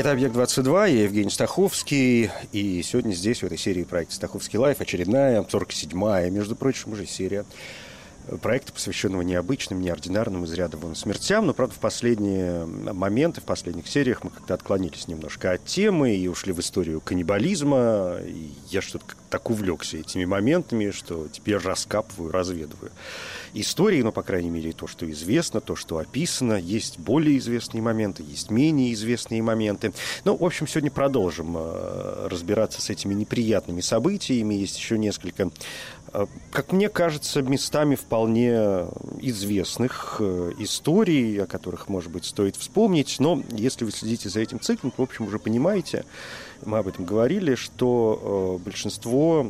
Это «Объект-22», я Евгений Стаховский, и сегодня здесь, в этой серии проекта «Стаховский лайф», очередная, 47-я, между прочим, уже серия проекта, посвященного необычным, неординарным, из ряда вон смертям. Но, правда, в последние моменты, в последних сериях мы как-то отклонились немножко от темы и ушли в историю каннибализма. И я что-то так увлекся этими моментами, что теперь раскапываю, разведываю истории, но, по крайней мере, то, что известно, то, что описано. Есть более известные моменты, есть менее известные моменты. Ну, в общем, сегодня продолжим э, разбираться с этими неприятными событиями. Есть еще несколько как мне кажется, местами вполне известных э, историй, о которых, может быть, стоит вспомнить. Но если вы следите за этим циклом, то, в общем, уже понимаете, мы об этом говорили, что э, большинство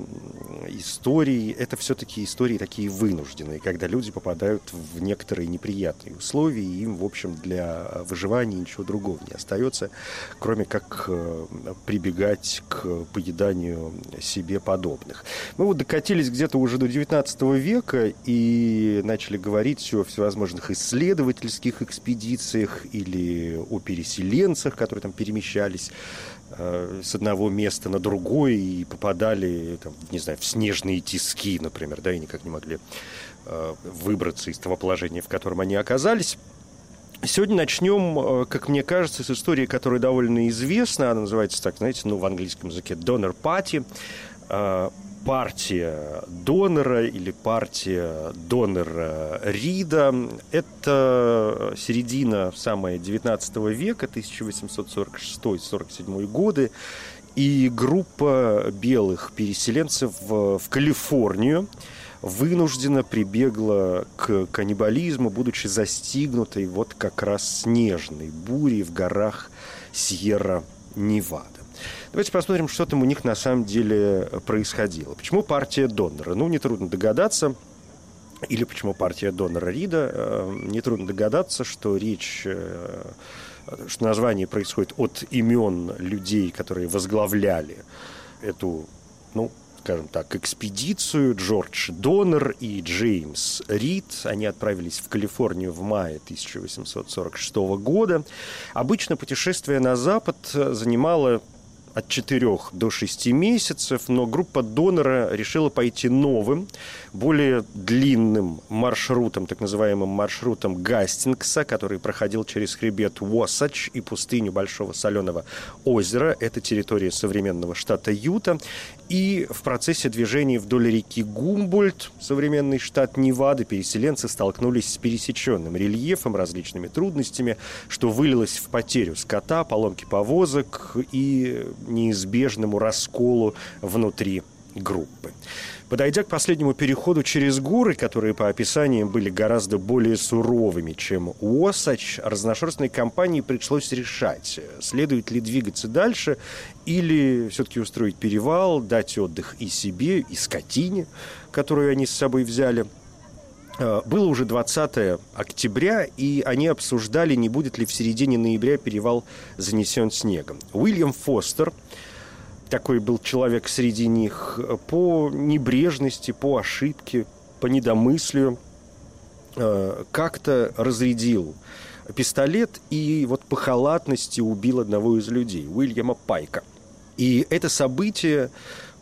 историй – это все-таки истории такие вынужденные, когда люди попадают в некоторые неприятные условия, и им, в общем, для выживания ничего другого не остается, кроме как прибегать к поеданию себе подобных. Мы вот докатились где-то уже до 19 века и начали говорить о всевозможных исследовательских экспедициях или о переселенцах, которые там перемещались э, с одного места на другое и попадали, там, не знаю, в снежные тиски, например, да, и никак не могли э, выбраться из того положения, в котором они оказались. Сегодня начнем, э, как мне кажется, с истории, которая довольно известна. Она называется так, знаете, ну, в английском языке «Donor Party» партия донора или партия донора Рида. Это середина самая 19 века, 1846-47 годы. И группа белых переселенцев в, Калифорнию вынуждена прибегла к каннибализму, будучи застигнутой вот как раз снежной бурей в горах Сьерра-Невада. Давайте посмотрим, что там у них на самом деле происходило. Почему партия донора? Ну, нетрудно догадаться, или почему партия донора Рида, э, нетрудно догадаться, что речь э, что название происходит от имен людей, которые возглавляли эту, ну, скажем так, экспедицию Джордж Донор и Джеймс Рид. Они отправились в Калифорнию в мае 1846 года. Обычно путешествие на запад занимало от 4 до 6 месяцев, но группа донора решила пойти новым, более длинным маршрутом, так называемым маршрутом Гастингса, который проходил через хребет Уосач и пустыню Большого Соленого озера. Это территория современного штата Юта. И в процессе движения вдоль реки Гумбольд, современный штат Невада, переселенцы столкнулись с пересеченным рельефом, различными трудностями, что вылилось в потерю скота, поломки повозок и неизбежному расколу внутри группы. Подойдя к последнему переходу через горы, которые по описаниям были гораздо более суровыми, чем Уосач, разношерстной компании пришлось решать, следует ли двигаться дальше или все-таки устроить перевал, дать отдых и себе, и скотине, которую они с собой взяли – было уже 20 октября, и они обсуждали, не будет ли в середине ноября перевал занесен снегом. Уильям Фостер, такой был человек среди них, по небрежности, по ошибке, по недомыслию, э, как-то разрядил пистолет и вот по халатности убил одного из людей, Уильяма Пайка. И это событие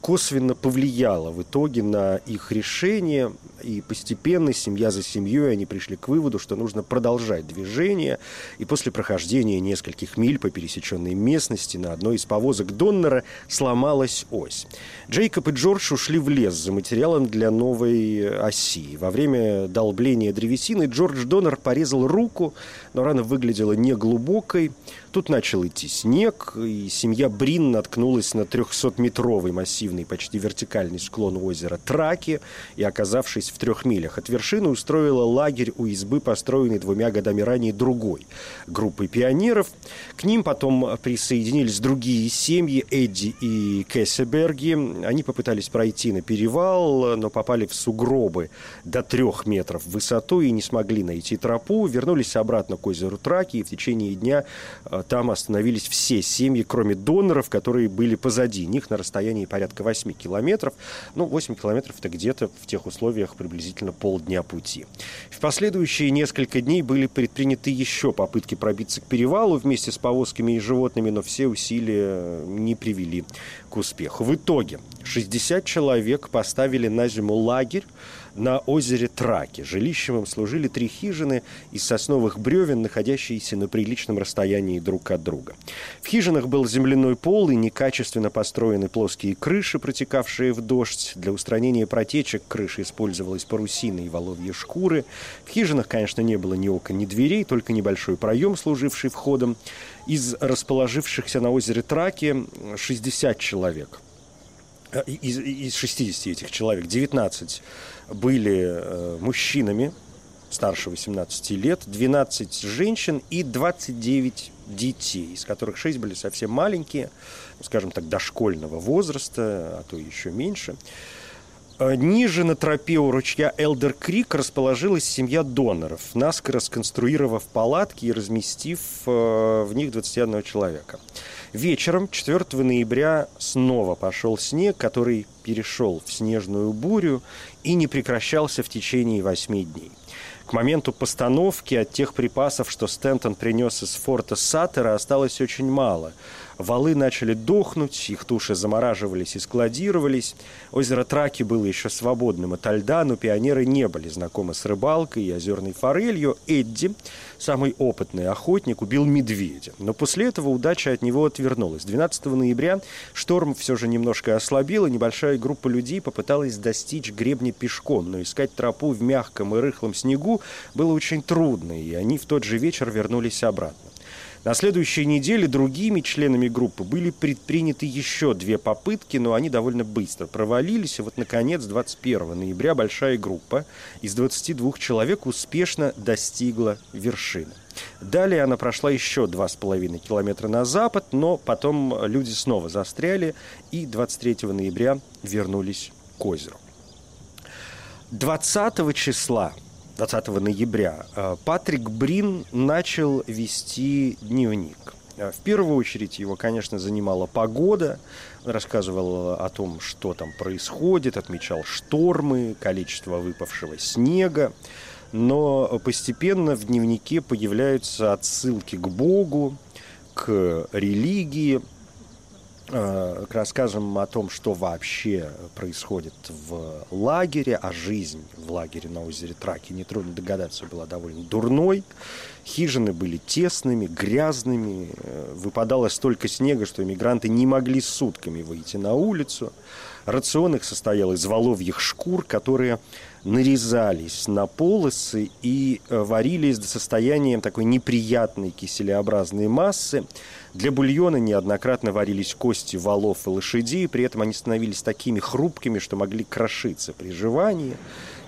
косвенно повлияло в итоге на их решение, и постепенно, семья за семьей, они пришли к выводу, что нужно продолжать движение, и после прохождения нескольких миль по пересеченной местности на одной из повозок Доннера сломалась ось. Джейкоб и Джордж ушли в лес за материалом для новой оси. Во время долбления древесины Джордж Доннер порезал руку, но рана выглядела неглубокой, Тут начал идти снег, и семья Брин наткнулась на 300-метровый массивный, почти вертикальный склон озера Траки и, оказавшись в трех милях от вершины, устроила лагерь у избы, построенной двумя годами ранее другой группой пионеров. К ним потом присоединились другие семьи, Эдди и Кессеберги. Они попытались пройти на перевал, но попали в сугробы до трех метров в высоту и не смогли найти тропу. Вернулись обратно к озеру Траки и в течение дня э, там остановились все семьи, кроме доноров, которые были позади них на расстоянии порядка 8 километров. Ну, 8 километров это где-то в тех условиях приблизительно полдня пути. В последующие несколько дней были предприняты еще попытки пробиться к перевалу вместе с повозками и животными, но все усилия не привели к успеху. В итоге 60 человек поставили на зиму лагерь на озере Траки. Жилищем им служили три хижины из сосновых бревен, находящиеся на приличном расстоянии друг от друга. В хижинах был земляной пол и некачественно построены плоские крыши, протекавшие в дождь. Для устранения протечек крыши использовалась парусина и воловьи шкуры. В хижинах, конечно, не было ни окон, ни дверей, только небольшой проем, служивший входом. Из расположившихся на озере Траки 60 человек – из, из 60 этих человек 19 были э, мужчинами старше 18 лет, 12 женщин и 29 детей, из которых 6 были совсем маленькие, скажем так, дошкольного возраста, а то еще меньше. Э, ниже на тропе у ручья Элдер Крик расположилась семья доноров, наскоро сконструировав палатки и разместив в них 21 человека. Вечером 4 ноября снова пошел снег, который перешел в снежную бурю и не прекращался в течение восьми дней. К моменту постановки от тех припасов, что Стентон принес из форта Саттера, осталось очень мало – Валы начали дохнуть, их туши замораживались и складировались. Озеро Траки было еще свободным от льда, но пионеры не были знакомы с рыбалкой и озерной форелью. Эдди, самый опытный охотник, убил медведя. Но после этого удача от него отвернулась. 12 ноября шторм все же немножко ослабил, и небольшая группа людей попыталась достичь гребня пешком, но искать тропу в мягком и рыхлом снегу было очень трудно, и они в тот же вечер вернулись обратно. На следующей неделе другими членами группы были предприняты еще две попытки, но они довольно быстро провалились. И вот, наконец, 21 ноября большая группа из 22 человек успешно достигла вершины. Далее она прошла еще 2,5 километра на запад, но потом люди снова застряли и 23 ноября вернулись к озеру. 20 числа 20 ноября, э, Патрик Брин начал вести дневник. Э, в первую очередь его, конечно, занимала погода. Он рассказывал о том, что там происходит, отмечал штормы, количество выпавшего снега. Но постепенно в дневнике появляются отсылки к Богу, к религии, к рассказам о том, что вообще происходит в лагере, а жизнь в лагере на озере Траки, нетрудно догадаться, была довольно дурной. Хижины были тесными, грязными, э, выпадало столько снега, что иммигранты не могли сутками выйти на улицу. Рацион их состоял из воловьих шкур, которые нарезались на полосы и э, варились до состояния такой неприятной киселеобразной массы. Для бульона неоднократно варились кости валов и лошадей, при этом они становились такими хрупкими, что могли крошиться при жевании.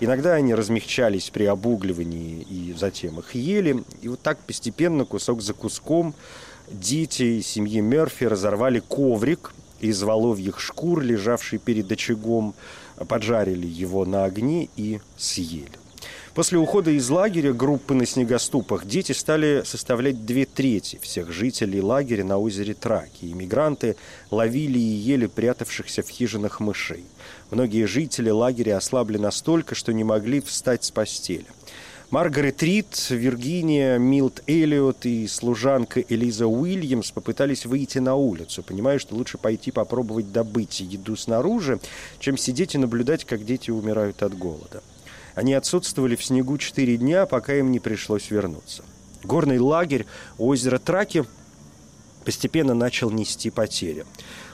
Иногда они размягчались при обугливании и затем их ели. И вот так постепенно, кусок за куском, дети семьи Мерфи разорвали коврик из воловьих шкур, лежавший перед очагом, поджарили его на огне и съели. После ухода из лагеря группы на снегоступах дети стали составлять две трети всех жителей лагеря на озере Траки. Иммигранты ловили и ели прятавшихся в хижинах мышей. Многие жители лагеря ослабли настолько, что не могли встать с постели. Маргарет Рид, Виргиния, Милт Эллиот и служанка Элиза Уильямс попытались выйти на улицу, понимая, что лучше пойти попробовать добыть еду снаружи, чем сидеть и наблюдать, как дети умирают от голода. Они отсутствовали в снегу четыре дня, пока им не пришлось вернуться. Горный лагерь у озера Траки постепенно начал нести потери.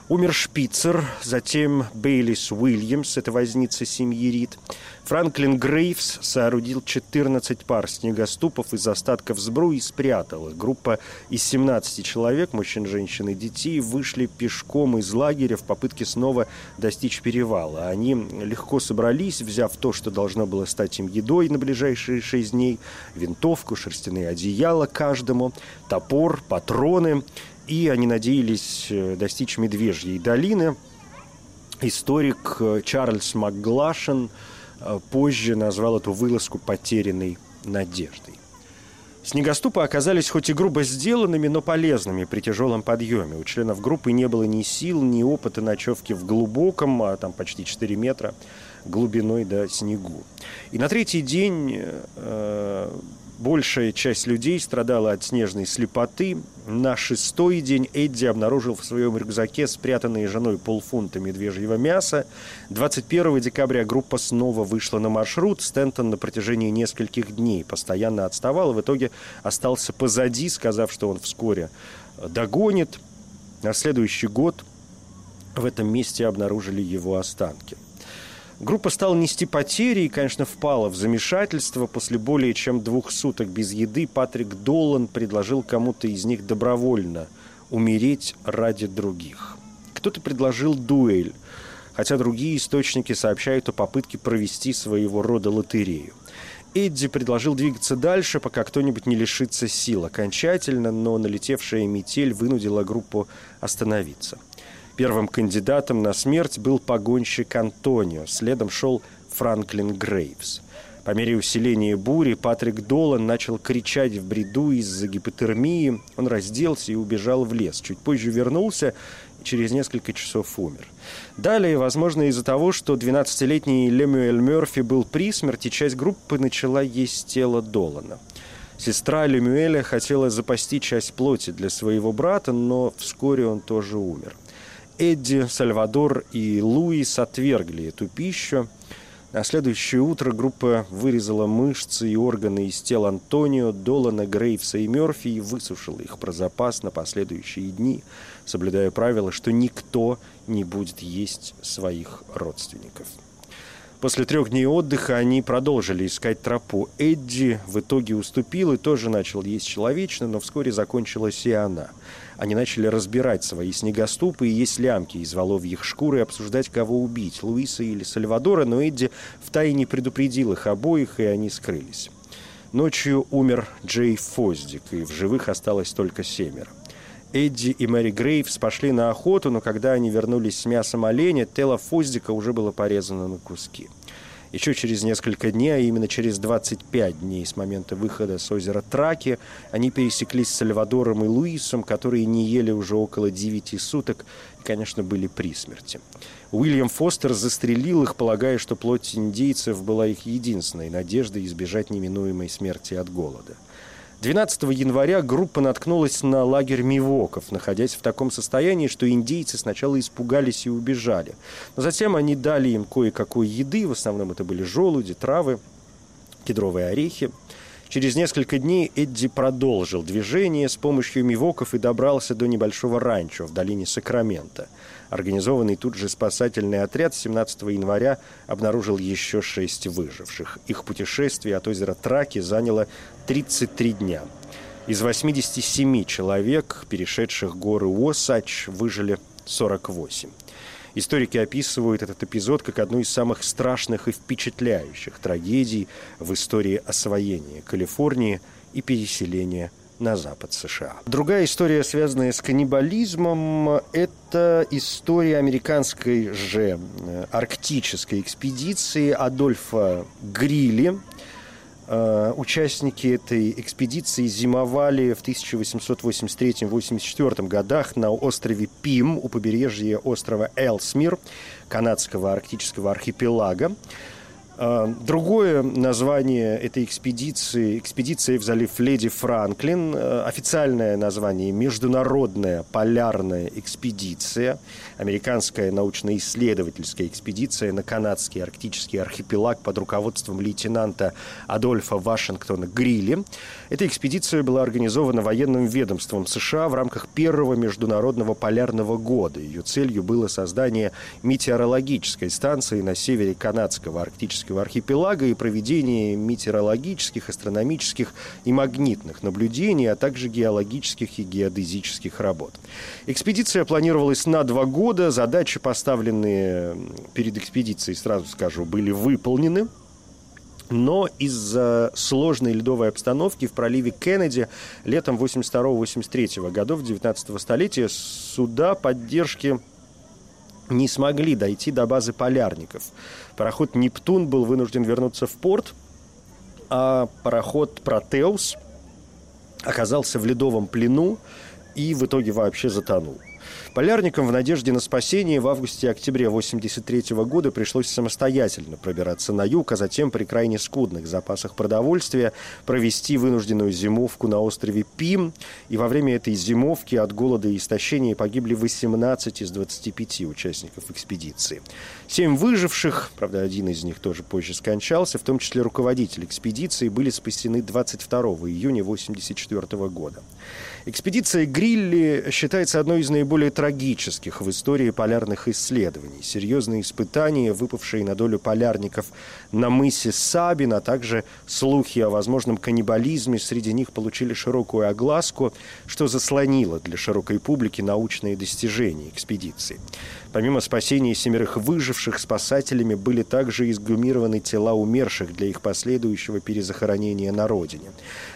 Умер Шпицер, затем Бейлис Уильямс, это возница семьи Рид. Франклин Грейвс соорудил 14 пар снегоступов из остатков сбру и спрятал их. Группа из 17 человек, мужчин, женщин и детей, вышли пешком из лагеря в попытке снова достичь перевала. Они легко собрались, взяв то, что должно было стать им едой на ближайшие шесть дней, винтовку, шерстяные одеяла каждому, топор, патроны – и они надеялись э, достичь Медвежьей долины. Историк э, Чарльз Макглашен э, позже назвал эту вылазку потерянной надеждой. Снегоступы оказались хоть и грубо сделанными, но полезными при тяжелом подъеме. У членов группы не было ни сил, ни опыта ночевки в глубоком, а там почти 4 метра, глубиной до снегу. И на третий день э, Большая часть людей страдала от снежной слепоты. На шестой день Эдди обнаружил в своем рюкзаке спрятанные женой полфунта медвежьего мяса. 21 декабря группа снова вышла на маршрут. Стентон на протяжении нескольких дней постоянно отставал и в итоге остался позади, сказав, что он вскоре догонит. На следующий год в этом месте обнаружили его останки. Группа стала нести потери и, конечно, впала в замешательство. После более чем двух суток без еды Патрик Долан предложил кому-то из них добровольно умереть ради других. Кто-то предложил дуэль, хотя другие источники сообщают о попытке провести своего рода лотерею. Эдди предложил двигаться дальше, пока кто-нибудь не лишится сил окончательно, но налетевшая метель вынудила группу остановиться – Первым кандидатом на смерть был погонщик Антонио, следом шел Франклин Грейвс. По мере усиления бури Патрик Долан начал кричать в бреду из-за гипотермии. Он разделся и убежал в лес. Чуть позже вернулся и через несколько часов умер. Далее, возможно, из-за того, что 12-летний Лемюэль Мерфи был при смерти, часть группы начала есть тело Долана. Сестра Лемюэля хотела запасти часть плоти для своего брата, но вскоре он тоже умер. Эдди, Сальвадор и Луис отвергли эту пищу. На следующее утро группа вырезала мышцы и органы из тел Антонио, Долана, Грейвса и Мерфи и высушила их про запас на последующие дни, соблюдая правило, что никто не будет есть своих родственников. После трех дней отдыха они продолжили искать тропу. Эдди в итоге уступил и тоже начал есть человечно, но вскоре закончилась и она – они начали разбирать свои снегоступы и есть лямки из воловьих шкур и обсуждать, кого убить, Луиса или Сальвадора, но Эдди втайне предупредил их обоих, и они скрылись. Ночью умер Джей Фоздик, и в живых осталось только семеро. Эдди и Мэри Грейвс пошли на охоту, но когда они вернулись с мясом оленя, тело Фоздика уже было порезано на куски. Еще через несколько дней, а именно через 25 дней с момента выхода с озера Траки, они пересеклись с Сальвадором и Луисом, которые не ели уже около 9 суток и, конечно, были при смерти. Уильям Фостер застрелил их, полагая, что плоть индейцев была их единственной надеждой избежать неминуемой смерти от голода. 12 января группа наткнулась на лагерь Мивоков, находясь в таком состоянии, что индейцы сначала испугались и убежали. Но затем они дали им кое-какой еды, в основном это были желуди, травы, кедровые орехи. Через несколько дней Эдди продолжил движение с помощью мивоков и добрался до небольшого ранчо в долине Сакрамента. Организованный тут же спасательный отряд 17 января обнаружил еще шесть выживших. Их путешествие от озера Траки заняло 33 дня. Из 87 человек, перешедших горы Уосач, выжили 48. Историки описывают этот эпизод как одну из самых страшных и впечатляющих трагедий в истории освоения Калифорнии и переселения на запад США. Другая история, связанная с каннибализмом, это история американской же э, арктической экспедиции Адольфа Грилли. Э, участники этой экспедиции зимовали в 1883-84 годах на острове Пим у побережья острова Элсмир, канадского арктического архипелага. А, другое название этой экспедиции – экспедиция в залив Леди Франклин. А, официальное название – Международная полярная экспедиция. Американская научно-исследовательская экспедиция на канадский арктический архипелаг под руководством лейтенанта Адольфа Вашингтона Грилли. Эта экспедиция была организована военным ведомством США в рамках первого международного полярного года. Ее целью было создание метеорологической станции на севере канадского арктического архипелага и проведение метеорологических, астрономических и магнитных наблюдений, а также геологических и геодезических работ. Экспедиция планировалась на два года. Задачи, поставленные перед экспедицией, сразу скажу, были выполнены. Но из-за сложной ледовой обстановки в проливе Кеннеди летом 82-83 годов 19 столетия суда поддержки не смогли дойти до базы полярников. Пароход «Нептун» был вынужден вернуться в порт, а пароход «Протеус» оказался в ледовом плену и в итоге вообще затонул. Полярникам в надежде на спасение в августе-октябре 1983 года пришлось самостоятельно пробираться на юг, а затем при крайне скудных запасах продовольствия провести вынужденную зимовку на острове Пим. И во время этой зимовки от голода и истощения погибли 18 из 25 участников экспедиции. Семь выживших, правда, один из них тоже позже скончался, в том числе руководитель экспедиции, были спасены 22 июня 1984 года. Экспедиция Грилли считается одной из наиболее трагических в истории полярных исследований. Серьезные испытания, выпавшие на долю полярников на мысе Сабин, а также слухи о возможном каннибализме среди них получили широкую огласку, что заслонило для широкой публики научные достижения экспедиции. Помимо спасения семерых выживших, спасателями были также изгумированы тела умерших для их последующего перезахоронения на родине.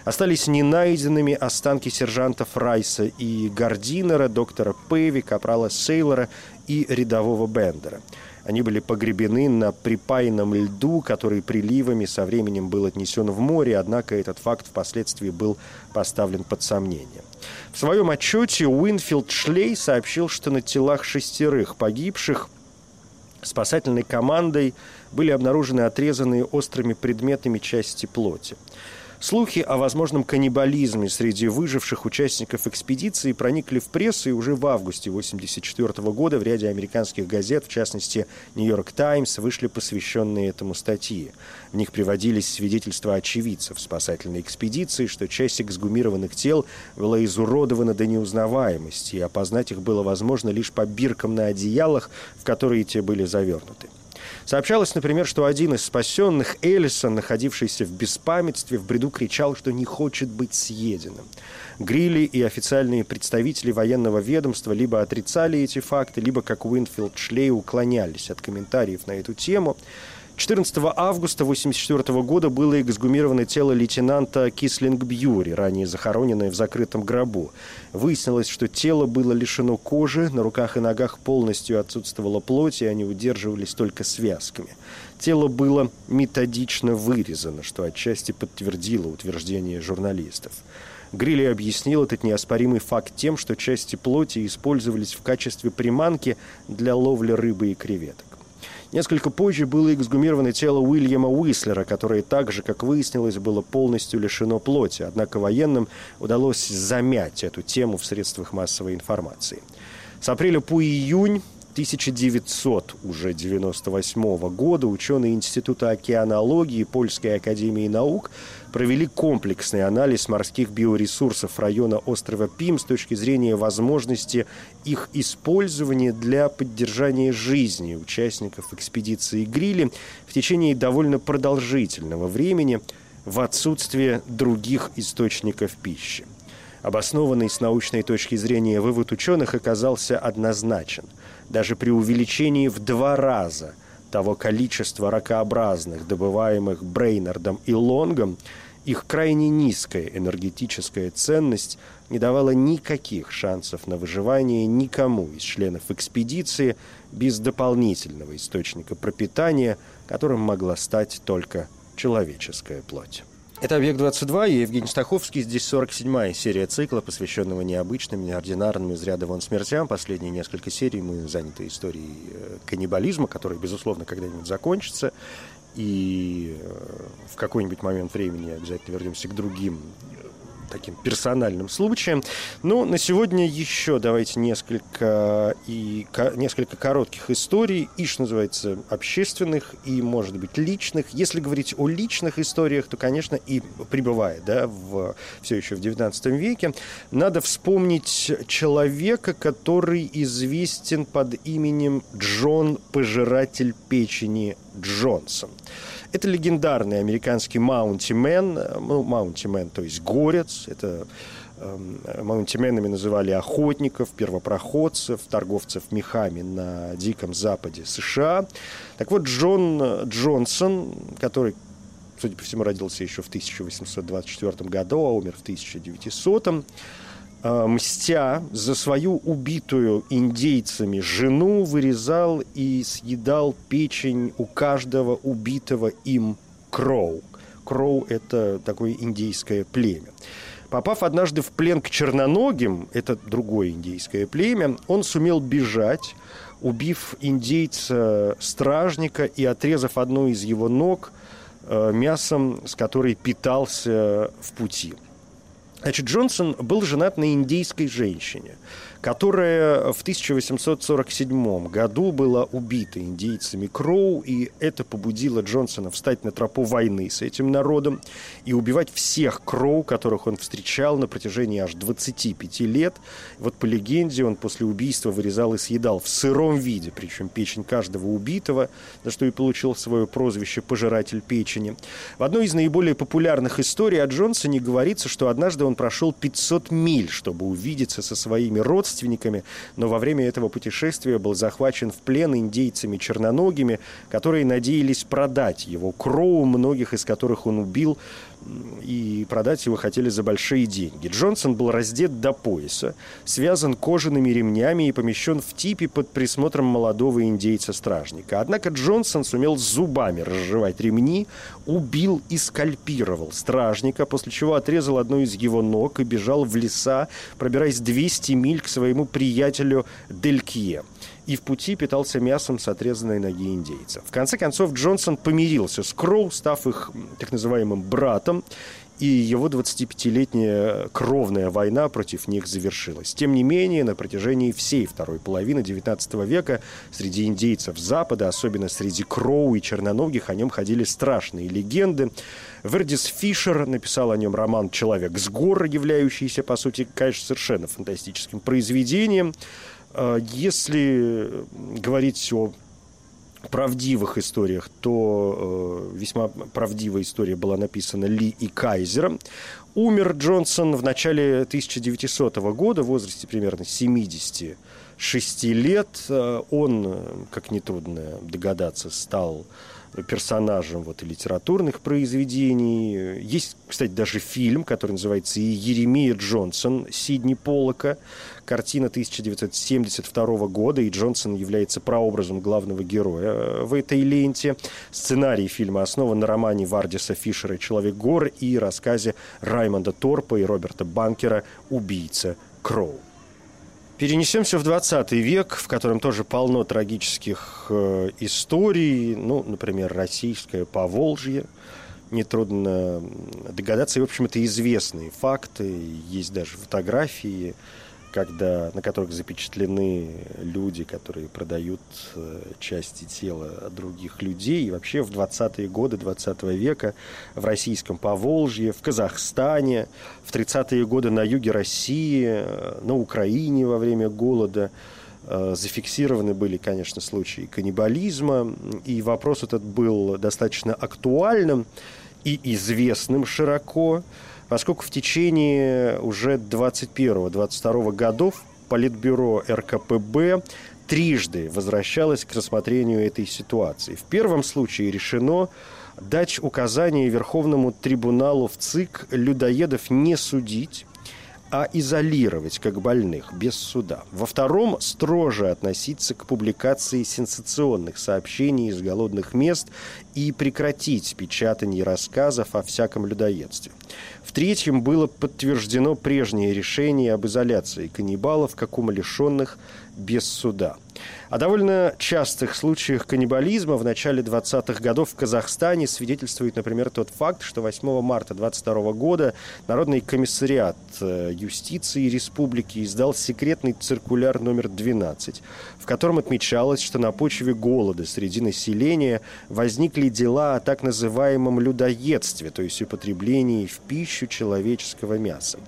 Остались ненайденными останки сержантов Райса и Гардинера, доктора Пэви, капрала Сейлора и рядового Бендера. Они были погребены на припаянном льду, который приливами со временем был отнесен в море, однако этот факт впоследствии был поставлен под сомнение. В своем отчете Уинфилд Шлей сообщил, что на телах шестерых погибших спасательной командой были обнаружены отрезанные острыми предметами части плоти. Слухи о возможном каннибализме среди выживших участников экспедиции проникли в прессу и уже в августе 1984 года в ряде американских газет, в частности «Нью-Йорк Таймс», вышли посвященные этому статьи. В них приводились свидетельства очевидцев спасательной экспедиции, что часть эксгумированных тел была изуродована до неузнаваемости, и опознать их было возможно лишь по биркам на одеялах, в которые те были завернуты. Сообщалось, например, что один из спасенных, Эллисон, находившийся в беспамятстве, в бреду кричал, что не хочет быть съеденным. Грилли и официальные представители военного ведомства либо отрицали эти факты, либо, как Уинфилд Шлей, уклонялись от комментариев на эту тему. 14 августа 1984 года было эксгумировано тело лейтенанта Кислинг Бьюри, ранее захороненное в закрытом гробу. Выяснилось, что тело было лишено кожи, на руках и ногах полностью отсутствовала плоть, и они удерживались только связками. Тело было методично вырезано, что отчасти подтвердило утверждение журналистов. Грилли объяснил этот неоспоримый факт тем, что части плоти использовались в качестве приманки для ловли рыбы и креветок. Несколько позже было эксгумировано тело Уильяма Уислера, которое также, как выяснилось, было полностью лишено плоти. Однако военным удалось замять эту тему в средствах массовой информации. С апреля по июнь 1900 уже 98 года ученые Института океанологии Польской академии наук провели комплексный анализ морских биоресурсов района острова Пим с точки зрения возможности их использования для поддержания жизни участников экспедиции Грили в течение довольно продолжительного времени в отсутствие других источников пищи. Обоснованный с научной точки зрения вывод ученых оказался однозначен. Даже при увеличении в два раза того количества ракообразных, добываемых Брейнардом и Лонгом, их крайне низкая энергетическая ценность не давала никаких шансов на выживание никому из членов экспедиции без дополнительного источника пропитания, которым могла стать только человеческая плоть. Это «Объект-22» и Евгений Стаховский. Здесь 47-я серия цикла, посвященного необычным, неординарным из ряда вон смертям. Последние несколько серий мы заняты историей э, каннибализма, который, безусловно, когда-нибудь закончится. и в какой-нибудь момент времени обязательно вернемся к другим таким персональным случаем. Ну, на сегодня еще давайте несколько, и, несколько коротких историй, и, что называется, общественных и, может быть, личных. Если говорить о личных историях, то, конечно, и пребывая да, в, все еще в XIX веке, надо вспомнить человека, который известен под именем Джон Пожиратель печени Джонсон. Это легендарный американский маунтимен, ну, маунтимен, то есть горец, это эм, Маунтименами называли охотников, первопроходцев, торговцев мехами на Диком Западе США. Так вот, Джон Джонсон, который, судя по всему, родился еще в 1824 году, а умер в 1900 Э, мстя за свою убитую индейцами жену, вырезал и съедал печень у каждого убитого им кроу. Кроу – это такое индейское племя. Попав однажды в плен к черноногим, это другое индейское племя, он сумел бежать, убив индейца-стражника и отрезав одну из его ног э, мясом, с которой питался в пути – Значит, Джонсон был женат на индейской женщине – которая в 1847 году была убита индейцами Кроу, и это побудило Джонсона встать на тропу войны с этим народом и убивать всех Кроу, которых он встречал на протяжении аж 25 лет. Вот по легенде он после убийства вырезал и съедал в сыром виде, причем печень каждого убитого, за что и получил свое прозвище «пожиратель печени». В одной из наиболее популярных историй о Джонсоне говорится, что однажды он прошел 500 миль, чтобы увидеться со своими родственниками, родственниками, но во время этого путешествия был захвачен в плен индейцами черноногими, которые надеялись продать его кроу, многих из которых он убил, и продать его хотели за большие деньги. Джонсон был раздет до пояса, связан кожаными ремнями и помещен в типе под присмотром молодого индейца-стражника. Однако Джонсон сумел зубами разжевать ремни, убил и скальпировал стражника, после чего отрезал одну из его ног и бежал в леса, пробираясь 200 миль к своему приятелю Делькье и в пути питался мясом с отрезанной ноги индейца. В конце концов, Джонсон помирился с Кроу, став их так называемым братом, и его 25-летняя кровная война против них завершилась. Тем не менее, на протяжении всей второй половины XIX века среди индейцев Запада, особенно среди Кроу и черноногих, о нем ходили страшные легенды. Вердис Фишер написал о нем роман «Человек с гор», являющийся, по сути, конечно, совершенно фантастическим произведением. А, если говорить о правдивых историях, то э, весьма правдивая история была написана Ли и Кайзером. Умер Джонсон в начале 1900 года в возрасте примерно 76 лет. Э, он, как нетрудно догадаться, стал персонажем вот, и литературных произведений. Есть, кстати, даже фильм, который называется «Еремия Джонсон» Сидни Полока. Картина 1972 года, и Джонсон является прообразом главного героя э, в этой ленте. Сценарий фильма основан на романе Вардиса Фишера «Человек гор» и рассказе Раймонда Торпа и Роберта Банкера «Убийца Кроу». Перенесемся в 20 век, в котором тоже полно трагических э, историй. Ну, например, российское Поволжье. Нетрудно догадаться. И, в общем, это известные факты. Есть даже фотографии когда, на которых запечатлены люди, которые продают э, части тела других людей. И вообще в 20-е годы 20 века в российском Поволжье, в Казахстане, в 30-е годы на юге России, э, на Украине во время голода э, зафиксированы были, конечно, случаи каннибализма. И вопрос этот был достаточно актуальным и известным широко поскольку в течение уже 21-22 годов Политбюро РКПБ трижды возвращалось к рассмотрению этой ситуации. В первом случае решено дать указание Верховному трибуналу в ЦИК людоедов не судить, а изолировать как больных без суда. Во втором строже относиться к публикации сенсационных сообщений из голодных мест и прекратить печатание рассказов о всяком людоедстве. В третьем было подтверждено прежнее решение об изоляции каннибалов как умалишенных без суда – О довольно частых случаях каннибализма в начале 20-х годов в Казахстане свидетельствует, например, тот факт, что 8 марта 22 года Народный комиссариат э, юстиции республики издал секретный циркуляр номер 12, в котором отмечалось, что на почве голода среди населения возникли дела о так называемом людоедстве, то есть употреблении в пищу человеческого мяса.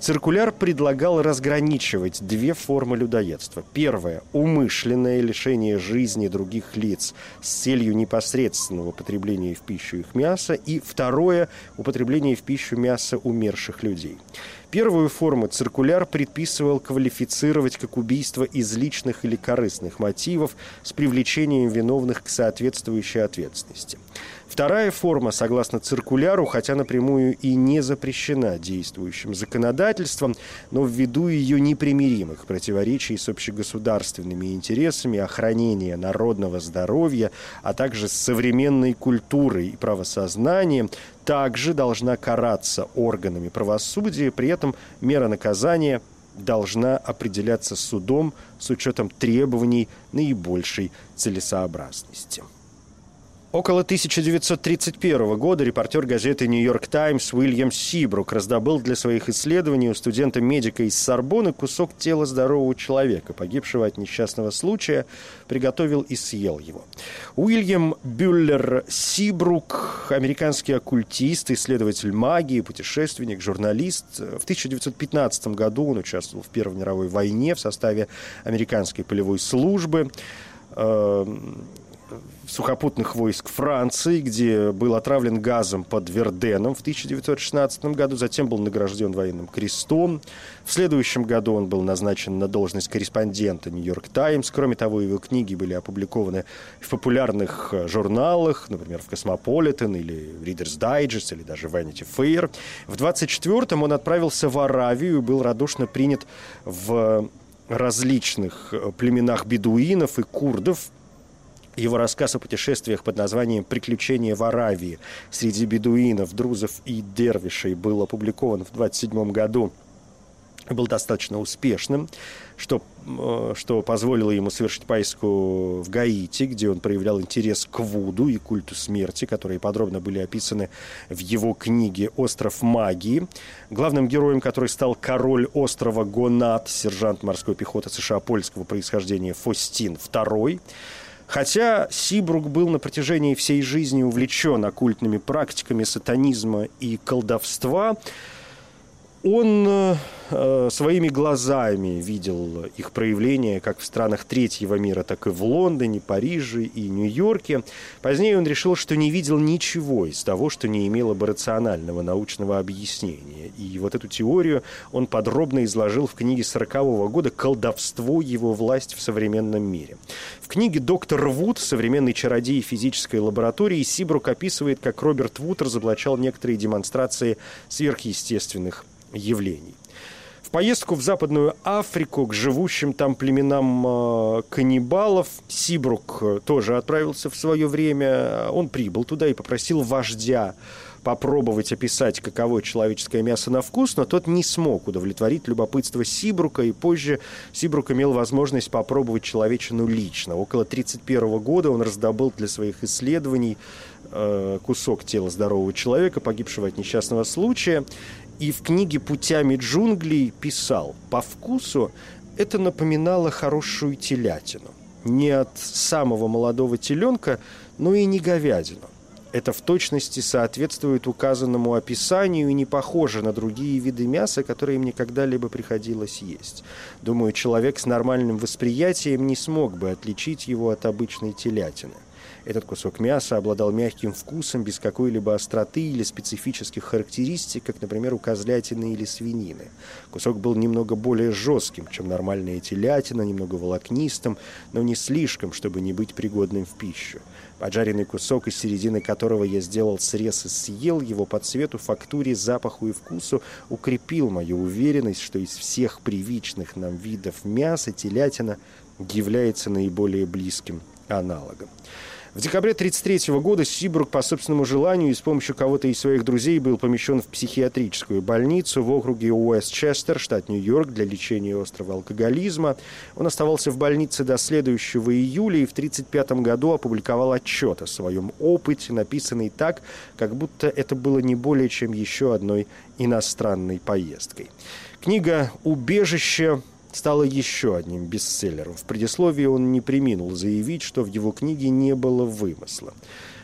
Циркуляр предлагал разграничивать две формы людоедства. Первое – умышленное лишение жизни других лиц с целью непосредственного употребления в пищу их мяса. И второе – употребление в пищу мяса умерших людей. Первую форму циркуляр предписывал квалифицировать как убийство из личных или корыстных мотивов с привлечением виновных к соответствующей ответственности. Вторая форма, согласно циркуляру, хотя напрямую и не запрещена действующим законодательством, но ввиду ее непримиримых противоречий с общегосударственными интересами охранения народного здоровья, а также с современной культурой и правосознанием, также должна караться органами правосудия, при этом мера наказания должна определяться судом с учетом требований наибольшей целесообразности. Около 1931 года репортер газеты «Нью-Йорк Таймс» Уильям Сибрук раздобыл для своих исследований у студента-медика из Сорбоны кусок тела здорового человека, погибшего от несчастного случая, приготовил и съел его. Уильям Бюллер Сибрук, американский оккультист, исследователь магии, путешественник, журналист. В 1915 году он участвовал в Первой мировой войне в составе американской полевой службы эм, сухопутных войск Франции, где был отравлен газом под Верденом в 1916 году, затем был награжден военным крестом. В следующем году он был назначен на должность корреспондента «Нью-Йорк Таймс». Кроме того, его книги были опубликованы в популярных э, журналах, например, в «Cosmopolitan» или «Reader's Digest» или даже «Vanity Fair. В 24-м он отправился в Аравию и был радушно принят в различных э, племенах бедуинов и курдов, его рассказ о путешествиях под названием «Приключения в Аравии» среди бедуинов, друзов и дервишей был опубликован в 27 году был достаточно успешным, что, э, что позволило ему совершить поездку в Гаити, где он проявлял интерес к Вуду и культу смерти, которые подробно были описаны в его книге «Остров магии». Главным героем, который стал король острова Гонат, сержант морской пехоты США польского происхождения Фостин II. Хотя Сибрук был на протяжении всей жизни увлечен оккультными практиками сатанизма и колдовства, он э, Э, своими глазами видел их проявление как в странах третьего мира, так и в Лондоне, Париже и Нью-Йорке. Позднее он решил, что не видел ничего из того, что не имело бы рационального научного объяснения. И вот эту теорию он подробно изложил в книге 40 года «Колдовство. Его власть в современном мире». В книге «Доктор Вуд. Современный чародей физической лаборатории» Сибрук описывает, как Роберт Вуд разоблачал некоторые демонстрации сверхъестественных явлений. В поездку в Западную Африку к живущим там племенам э, каннибалов Сибрук э, тоже отправился в свое время. Он прибыл туда и попросил вождя попробовать описать, каково человеческое мясо на вкус, но тот не смог удовлетворить любопытство Сибрука, и позже Сибрук имел возможность попробовать человечину лично. Около 1931 года он раздобыл для своих исследований э, кусок тела здорового человека, погибшего от несчастного случая, и в книге «Путями джунглей» писал, по вкусу это напоминало хорошую телятину. Не от самого молодого теленка, но и не говядину. Это в точности соответствует указанному описанию и не похоже на другие виды мяса, которые мне когда-либо приходилось есть. Думаю, человек с нормальным восприятием не смог бы отличить его от обычной телятины. Этот кусок мяса обладал мягким вкусом, без какой-либо остроты или специфических характеристик, как, например, у козлятины или свинины. Кусок был немного более жестким, чем нормальная телятина, немного волокнистым, но не слишком, чтобы не быть пригодным в пищу. Поджаренный кусок, из середины которого я сделал срез и съел его по цвету, фактуре, запаху и вкусу, укрепил мою уверенность, что из всех привычных нам видов мяса телятина является наиболее близким аналогом. В декабре 1933 года Сибрук по собственному желанию и с помощью кого-то из своих друзей был помещен в психиатрическую больницу в округе Уэстчестер, штат Нью-Йорк, для лечения острого алкоголизма. Он оставался в больнице до следующего июля и в 1935 году опубликовал отчет о своем опыте, написанный так, как будто это было не более чем еще одной иностранной поездкой. Книга «Убежище» стала еще одним бестселлером. В предисловии он не приминул заявить, что в его книге не было вымысла.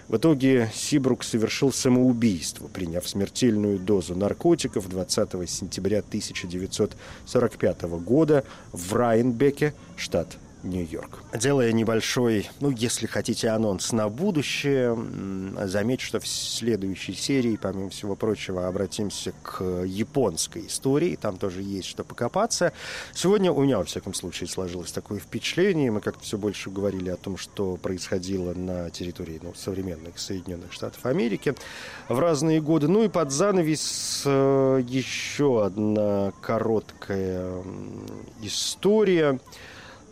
В итоге Сибрук совершил самоубийство, приняв смертельную дозу наркотиков 20 сентября 1945 года в Райенбеке, штат Нью-Йорк. Делая небольшой, ну, если хотите, анонс на будущее, замечу, что в следующей серии, помимо всего прочего, обратимся к японской истории. Там тоже есть что покопаться. Сегодня у меня, во всяком случае, сложилось такое впечатление. Мы как-то все больше говорили о том, что происходило на территории ну, современных Соединенных Штатов Америки в разные годы. Ну и под занавес э, еще одна короткая история.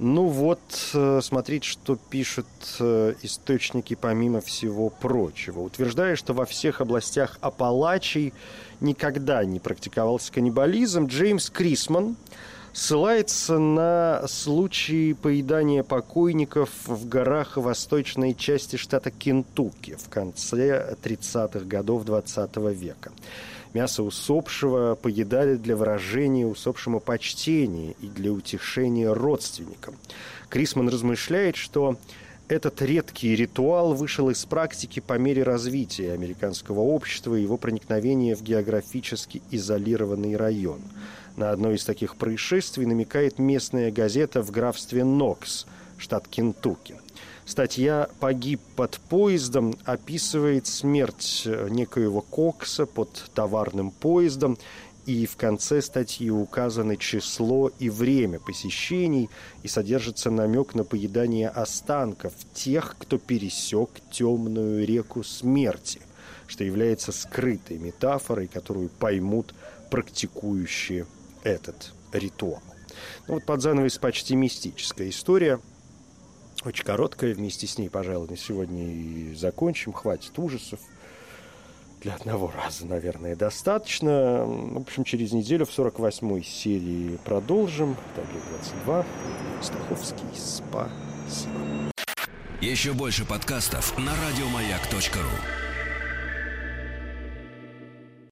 Ну вот, э, смотрите, что пишут э, источники помимо всего прочего. Утверждая, что во всех областях Апалачей никогда не практиковался каннибализм, Джеймс Крисман ссылается на случаи поедания покойников в горах восточной части штата Кентукки в конце 30-х годов 20 века. Мясо усопшего поедали для выражения усопшему почтения и для утешения родственникам. Крисман размышляет, что этот редкий ритуал вышел из практики по мере развития американского общества и его проникновения в географически изолированный район. На одно из таких происшествий намекает местная газета в графстве Нокс, штат Кентукки. Статья «Погиб под поездом» описывает смерть некоего Кокса под товарным поездом, и в конце статьи указаны число и время посещений, и содержится намек на поедание останков тех, кто пересек темную реку смерти, что является скрытой метафорой, которую поймут практикующие этот ритуал. Ну, вот под занавес почти мистическая история – очень короткая. Вместе с ней, пожалуй, на сегодня и закончим. Хватит ужасов. Для одного раза, наверное, достаточно. В общем, через неделю в 48-й серии продолжим. W22. Стаховский. Спасибо. Еще больше подкастов на радиомаяк.ру